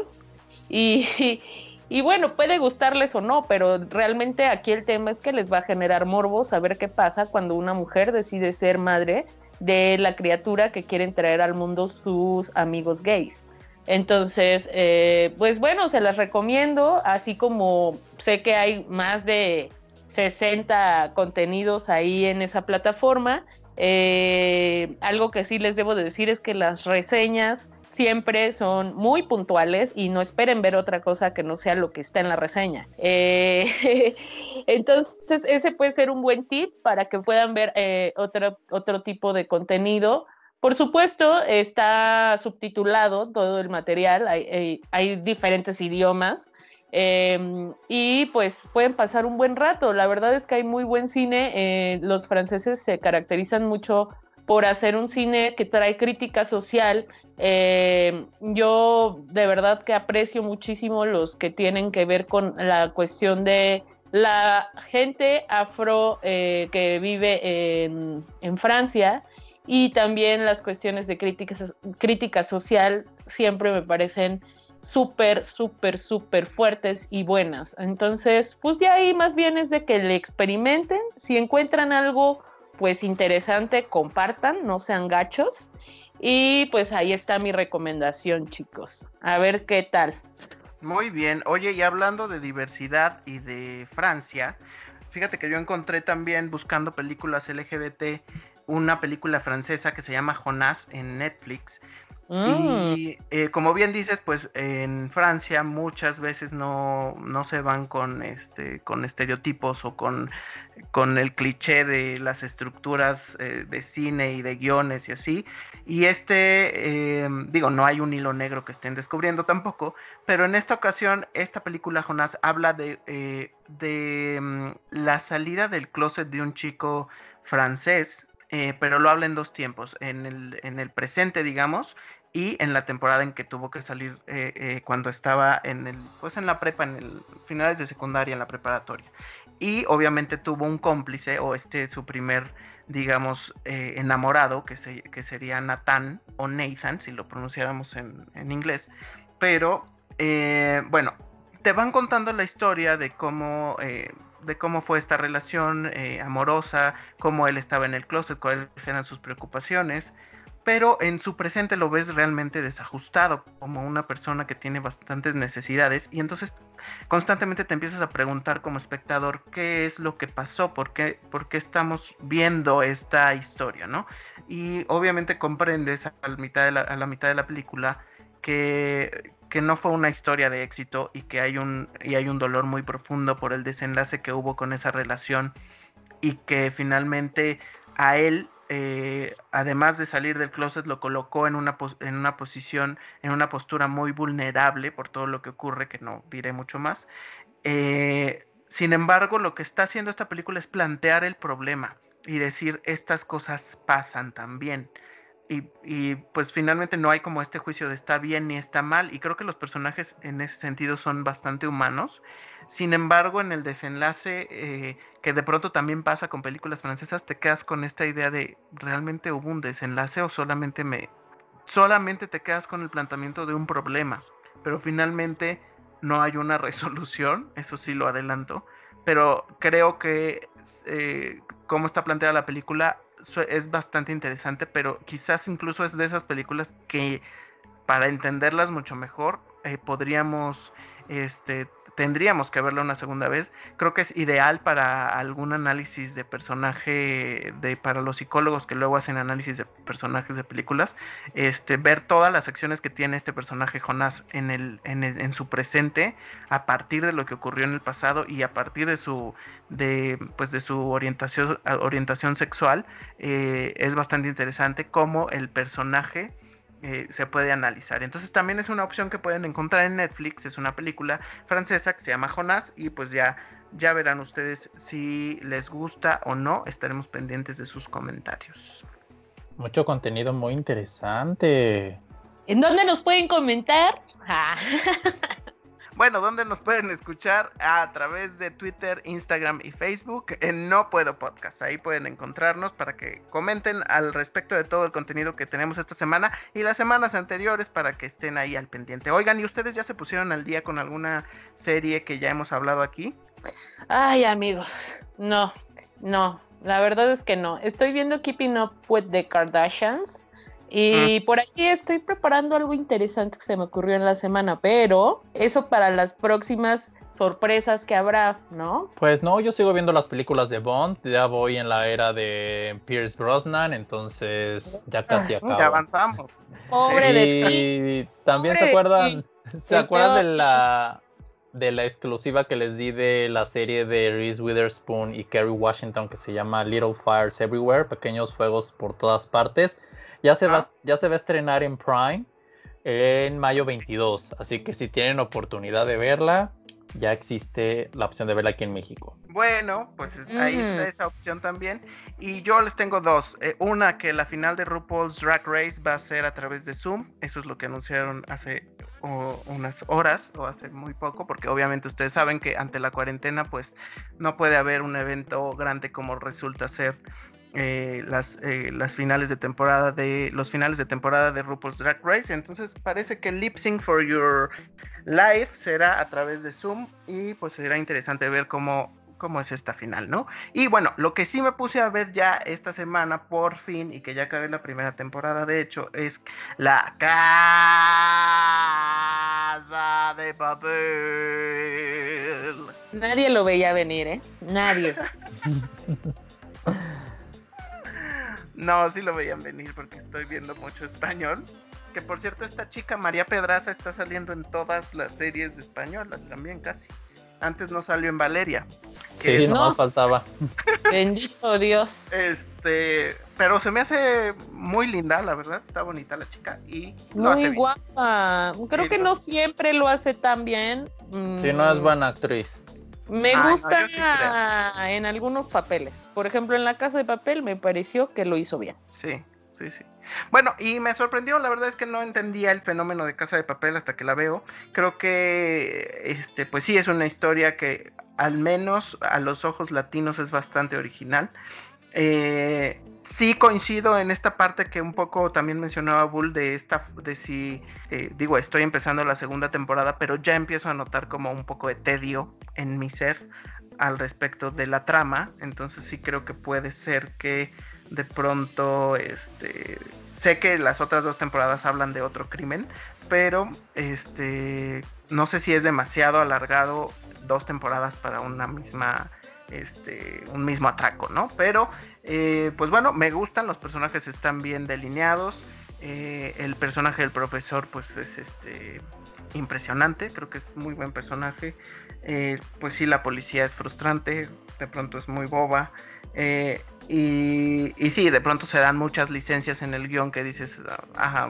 Speaker 5: y, y bueno, puede gustarles o no, pero realmente aquí el tema es que les va a generar morbo saber qué pasa cuando una mujer decide ser madre de la criatura que quieren traer al mundo sus amigos gays. Entonces, eh, pues bueno, se las recomiendo, así como sé que hay más de 60 contenidos ahí en esa plataforma. Eh, algo que sí les debo de decir es que las reseñas siempre son muy puntuales y no esperen ver otra cosa que no sea lo que está en la reseña. Eh, entonces, ese puede ser un buen tip para que puedan ver eh, otro, otro tipo de contenido. Por supuesto, está subtitulado todo el material, hay, diferentes idiomas eh, y pues pueden pasar un buen rato. La verdad es que hay muy buen cine. eh, los franceses se caracterizan mucho por hacer un cine que trae crítica social. Eh, yo de verdad que aprecio muchísimo los que tienen que ver con la cuestión de la gente afro eh, que vive en, Francia y también las cuestiones de crítica, crítica social siempre me parecen súper, súper, súper fuertes y buenas. Entonces, pues ya ahí más bien es de que le experimenten. Si encuentran algo pues interesante, compartan, no sean gachos. Y pues ahí está mi recomendación, chicos. A ver qué tal.
Speaker 4: Muy bien. Oye, y hablando de diversidad y de Francia, fíjate que yo encontré también buscando películas LGBT una película francesa que se llama Jonás en Netflix.
Speaker 5: Mm,
Speaker 4: Y eh, como bien dices, pues en Francia muchas veces no, no se van con este con estereotipos o con, con el cliché de las estructuras eh, de cine y de guiones y así. Y este, eh, digo, no hay un hilo negro que estén descubriendo tampoco, pero en esta ocasión, esta película, Jonás, habla de, eh, de mm, la salida del closet de un chico francés, pero lo habla en dos tiempos, en el, en el presente, digamos, y en la temporada en que tuvo que salir eh, eh, cuando estaba en el pues en la prepa en el finales de secundaria en la preparatoria. Y obviamente tuvo un cómplice o este su primer digamos eh, enamorado que, se- que sería Nathan o Nathan si lo pronunciáramos en, en inglés. Pero eh, bueno te van contando la historia de cómo eh, de cómo fue esta relación eh, amorosa cómo él estaba en el closet cuáles eran sus preocupaciones pero en su presente lo ves realmente desajustado, como una persona que tiene bastantes necesidades, y entonces constantemente te empiezas a preguntar como espectador qué es lo que pasó, por qué, por qué estamos viendo esta historia, ¿no? Y obviamente comprendes a la mitad de la, a la, mitad de la película que, que no fue una historia de éxito y que hay un, y hay un dolor muy profundo por el desenlace que hubo con esa relación y que finalmente a él eh, además de salir del closet, lo colocó en una, en una posición, en una postura muy vulnerable por todo lo que ocurre, que no diré mucho más. Eh, sin embargo, lo que está haciendo esta película es plantear el problema y decir, estas cosas pasan también. Y, pues finalmente no hay como este juicio de está bien ni está mal. Y creo que los personajes en ese sentido son bastante humanos. Sin embargo, en el desenlace, eh, que de pronto también pasa con películas francesas, te quedas con esta idea de realmente hubo un desenlace o solamente me solamente te quedas con el planteamiento de un problema, pero finalmente no hay una resolución, eso sí lo adelanto, pero creo que eh, como está planteada la película es bastante interesante, pero quizás incluso es de esas películas que para entenderlas mucho mejor eh, podríamos este tendríamos que verla una segunda vez. Creo que es ideal para algún análisis de personaje, de para los psicólogos que luego hacen análisis de personajes de películas, este, ver todas las acciones que tiene este personaje Jonás en, el, en, su presente, a partir de lo que ocurrió en el pasado y a partir de su, de, pues de su orientación, orientación sexual, eh, es bastante interesante cómo el personaje eh, se puede analizar. Entonces también es una opción que pueden encontrar en Netflix, es una película francesa que se llama Jonás y pues ya, ya verán ustedes si les gusta o no, estaremos pendientes de sus comentarios.
Speaker 6: Mucho contenido muy interesante.
Speaker 5: ¿En dónde nos pueden comentar?
Speaker 4: Bueno, ¿dónde nos pueden escuchar? A través de Twitter, Instagram y Facebook en No Puedo Podcast. Ahí pueden encontrarnos para que comenten al respecto de todo el contenido que tenemos esta semana y las semanas anteriores para que estén ahí al pendiente. Oigan, ¿y ustedes ya se pusieron al día con alguna serie que ya hemos hablado aquí?
Speaker 5: Ay, amigos, no, no, la verdad es que no. Estoy viendo Keeping Up with the Kardashians y por aquí estoy preparando algo interesante que se me ocurrió en la semana, pero eso para las próximas sorpresas que habrá, ¿no?
Speaker 6: Pues no, yo sigo viendo las películas de Bond, ya voy en la era de Pierce Brosnan, entonces ya casi acabo.
Speaker 4: Ya avanzamos.
Speaker 5: Pobre de ti.
Speaker 6: Y también se
Speaker 5: Pobre
Speaker 6: acuerdan. ¿se acuerdan de la de la exclusiva que les di de la serie de Reese Witherspoon y Kerry Washington que se llama Little Fires Everywhere, pequeños fuegos por todas partes? Ya se va,
Speaker 4: Ah.
Speaker 6: ya se va a estrenar en Prime en mayo 22, así que si tienen oportunidad de verla, ya existe la opción de verla aquí en México.
Speaker 4: Bueno, pues es- ahí
Speaker 5: Ujú.
Speaker 4: está esa opción también. Y yo les tengo dos. Eh, una, que la final de RuPaul's Drag Race va a ser a través de Zoom. Eso es lo que anunciaron hace o, unas horas o hace muy poco, porque obviamente ustedes saben que ante la cuarentena, pues no puede haber un evento grande como resulta ser eh, las, eh, las finales de temporada de los finales de temporada de RuPaul's Drag Race. Entonces parece que Lip Sync for Your Life será a través de Zoom y pues será interesante ver cómo, cómo es esta final, ¿no? Y bueno, lo que sí me puse a ver ya esta semana por fin y que ya acabé la primera temporada, de hecho, es la Casa de Papel.
Speaker 5: Nadie lo veía venir, ¿eh? Nadie.
Speaker 4: No, sí lo veían venir porque estoy viendo mucho español. Que por cierto, esta chica María Pedraza está saliendo en todas las series españolas también casi. Antes no salió en Valeria. que
Speaker 6: Sí,
Speaker 5: No.
Speaker 6: faltaba.
Speaker 5: Bendito Dios.
Speaker 4: Este, pero se me hace muy linda, la verdad. Está bonita la chica y lo hace
Speaker 5: Muy
Speaker 4: bien.
Speaker 5: guapa. Creo
Speaker 4: Sí,
Speaker 5: que
Speaker 4: lo-
Speaker 5: no siempre lo hace tan bien.
Speaker 6: Si no es
Speaker 5: Mm,
Speaker 6: buena actriz.
Speaker 5: Me
Speaker 4: Ay, no,
Speaker 5: gusta
Speaker 4: sí
Speaker 5: en algunos papeles. Por ejemplo, en La Casa de Papel me pareció que lo hizo bien.
Speaker 4: Sí, sí, sí. Bueno, y me sorprendió, la verdad es que no entendía el fenómeno de Casa de Papel hasta que la veo. Creo que, este, pues sí, es una historia que al menos a los ojos latinos es bastante original. Eh, sí coincido en esta parte que un poco también mencionaba Bull de esta, de si, eh, digo, estoy empezando la segunda temporada, pero ya empiezo a notar como un poco de tedio en mi ser al respecto de la trama, entonces sí creo que puede ser que de pronto, este, sé que las otras dos temporadas hablan de otro crimen, pero este, no sé si es demasiado alargado dos temporadas para una misma este, un mismo atraco, ¿no? Pero, eh, pues bueno, me gustan, los personajes están bien delineados. eh, el personaje del profesor, pues es este impresionante, creo que es muy buen personaje. Eh, pues sí, la policía es frustrante, de pronto es muy boba. y, sí, de pronto se dan muchas licencias en el guion que dices, ajá,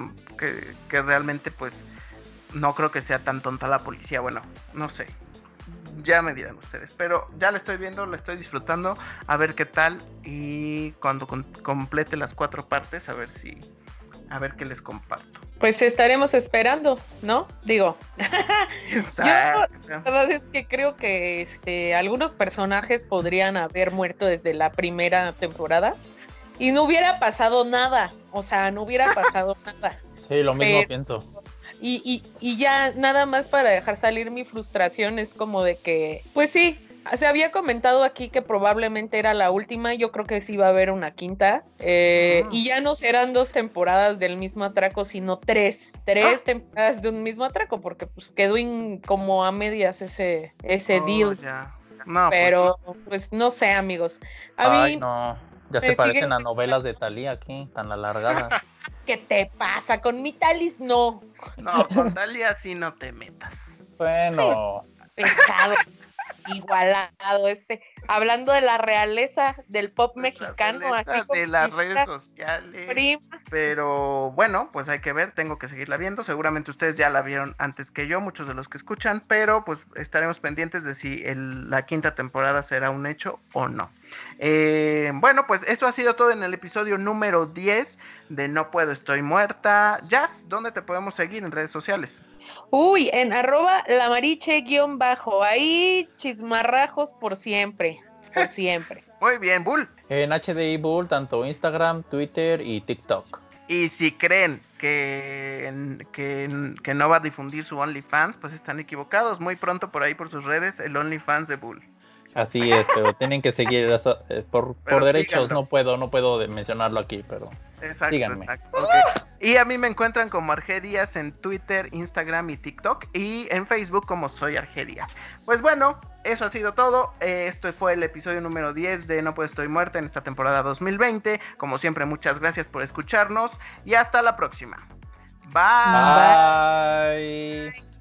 Speaker 4: que realmente pues no creo que sea tan tonta la policía, bueno, no sé, ya me dirán ustedes. Pero ya la estoy viendo, la estoy disfrutando. A ver qué tal. Y cuando con- complete las cuatro partes, a ver si. A ver qué les comparto.
Speaker 5: Pues estaremos esperando, ¿no? Digo,
Speaker 4: Exacto.
Speaker 5: la verdad es que creo que este, algunos personajes podrían haber muerto desde la primera temporada y no hubiera pasado nada. O sea, no hubiera pasado nada.
Speaker 6: Sí, lo mismo
Speaker 5: Pero-
Speaker 6: pienso.
Speaker 5: Y, y, y ya nada más para dejar salir mi frustración es como de que, pues sí, se había comentado aquí que probablemente era la última, yo creo que sí va a haber una quinta, eh,
Speaker 4: Ajá.
Speaker 5: y ya no serán dos temporadas del mismo atraco, sino tres, tres
Speaker 4: Ah.
Speaker 5: temporadas de un mismo atraco, porque pues quedó in- como a medias ese, ese
Speaker 4: Oh,
Speaker 5: deal,
Speaker 4: ya. No, pues,
Speaker 5: pero pues no sé amigos, a
Speaker 6: Ay,
Speaker 5: mí,
Speaker 6: no. Ya se parecen
Speaker 5: siguen-
Speaker 6: a novelas de Talía aquí, tan alargadas.
Speaker 5: ¿qué te pasa? Con mi talis no,
Speaker 4: no, con Dalia sí no te metas.
Speaker 6: bueno,
Speaker 5: pesado, igualado, este, hablando de la realeza del pop mexicano, así como
Speaker 4: de las redes sociales.
Speaker 5: prima.
Speaker 4: Pero bueno, pues hay que ver, tengo que seguirla viendo. Seguramente ustedes ya la vieron antes que yo, muchos de los que escuchan, pero pues estaremos pendientes de si el- la quinta temporada será un hecho o no. Eh, bueno, pues eso ha sido todo en el episodio número 10 de No Puedo, Estoy Muerta. Jazz, ¿dónde te podemos seguir en redes sociales?
Speaker 5: Uy, en arroba lamariche guion bajo, ahí chismarrajos por siempre, por siempre.
Speaker 4: Muy bien, Bull.
Speaker 6: en HDI Bull, tanto Instagram, Twitter y TikTok.
Speaker 4: Y si creen que, que, que no va a difundir su OnlyFans, pues están equivocados. Muy pronto por ahí por sus redes, el OnlyFans de Bull.
Speaker 6: Así es, pero tienen que seguir eso, eh, por, por derechos,
Speaker 4: síganlo.
Speaker 6: no puedo, no puedo de- mencionarlo aquí, pero
Speaker 4: Exacto,
Speaker 6: Síganme.
Speaker 4: exacto. Y a mí me encuentran como Argedias en Twitter, Instagram y TikTok. Y en Facebook como Soy Argedias. Pues bueno, eso ha sido todo. Eh, Esto fue el episodio número 10 de No Puedo Estoy Muerta en esta temporada 2020. Como siempre, muchas gracias por escucharnos. Y hasta la próxima. Bye.
Speaker 6: bye.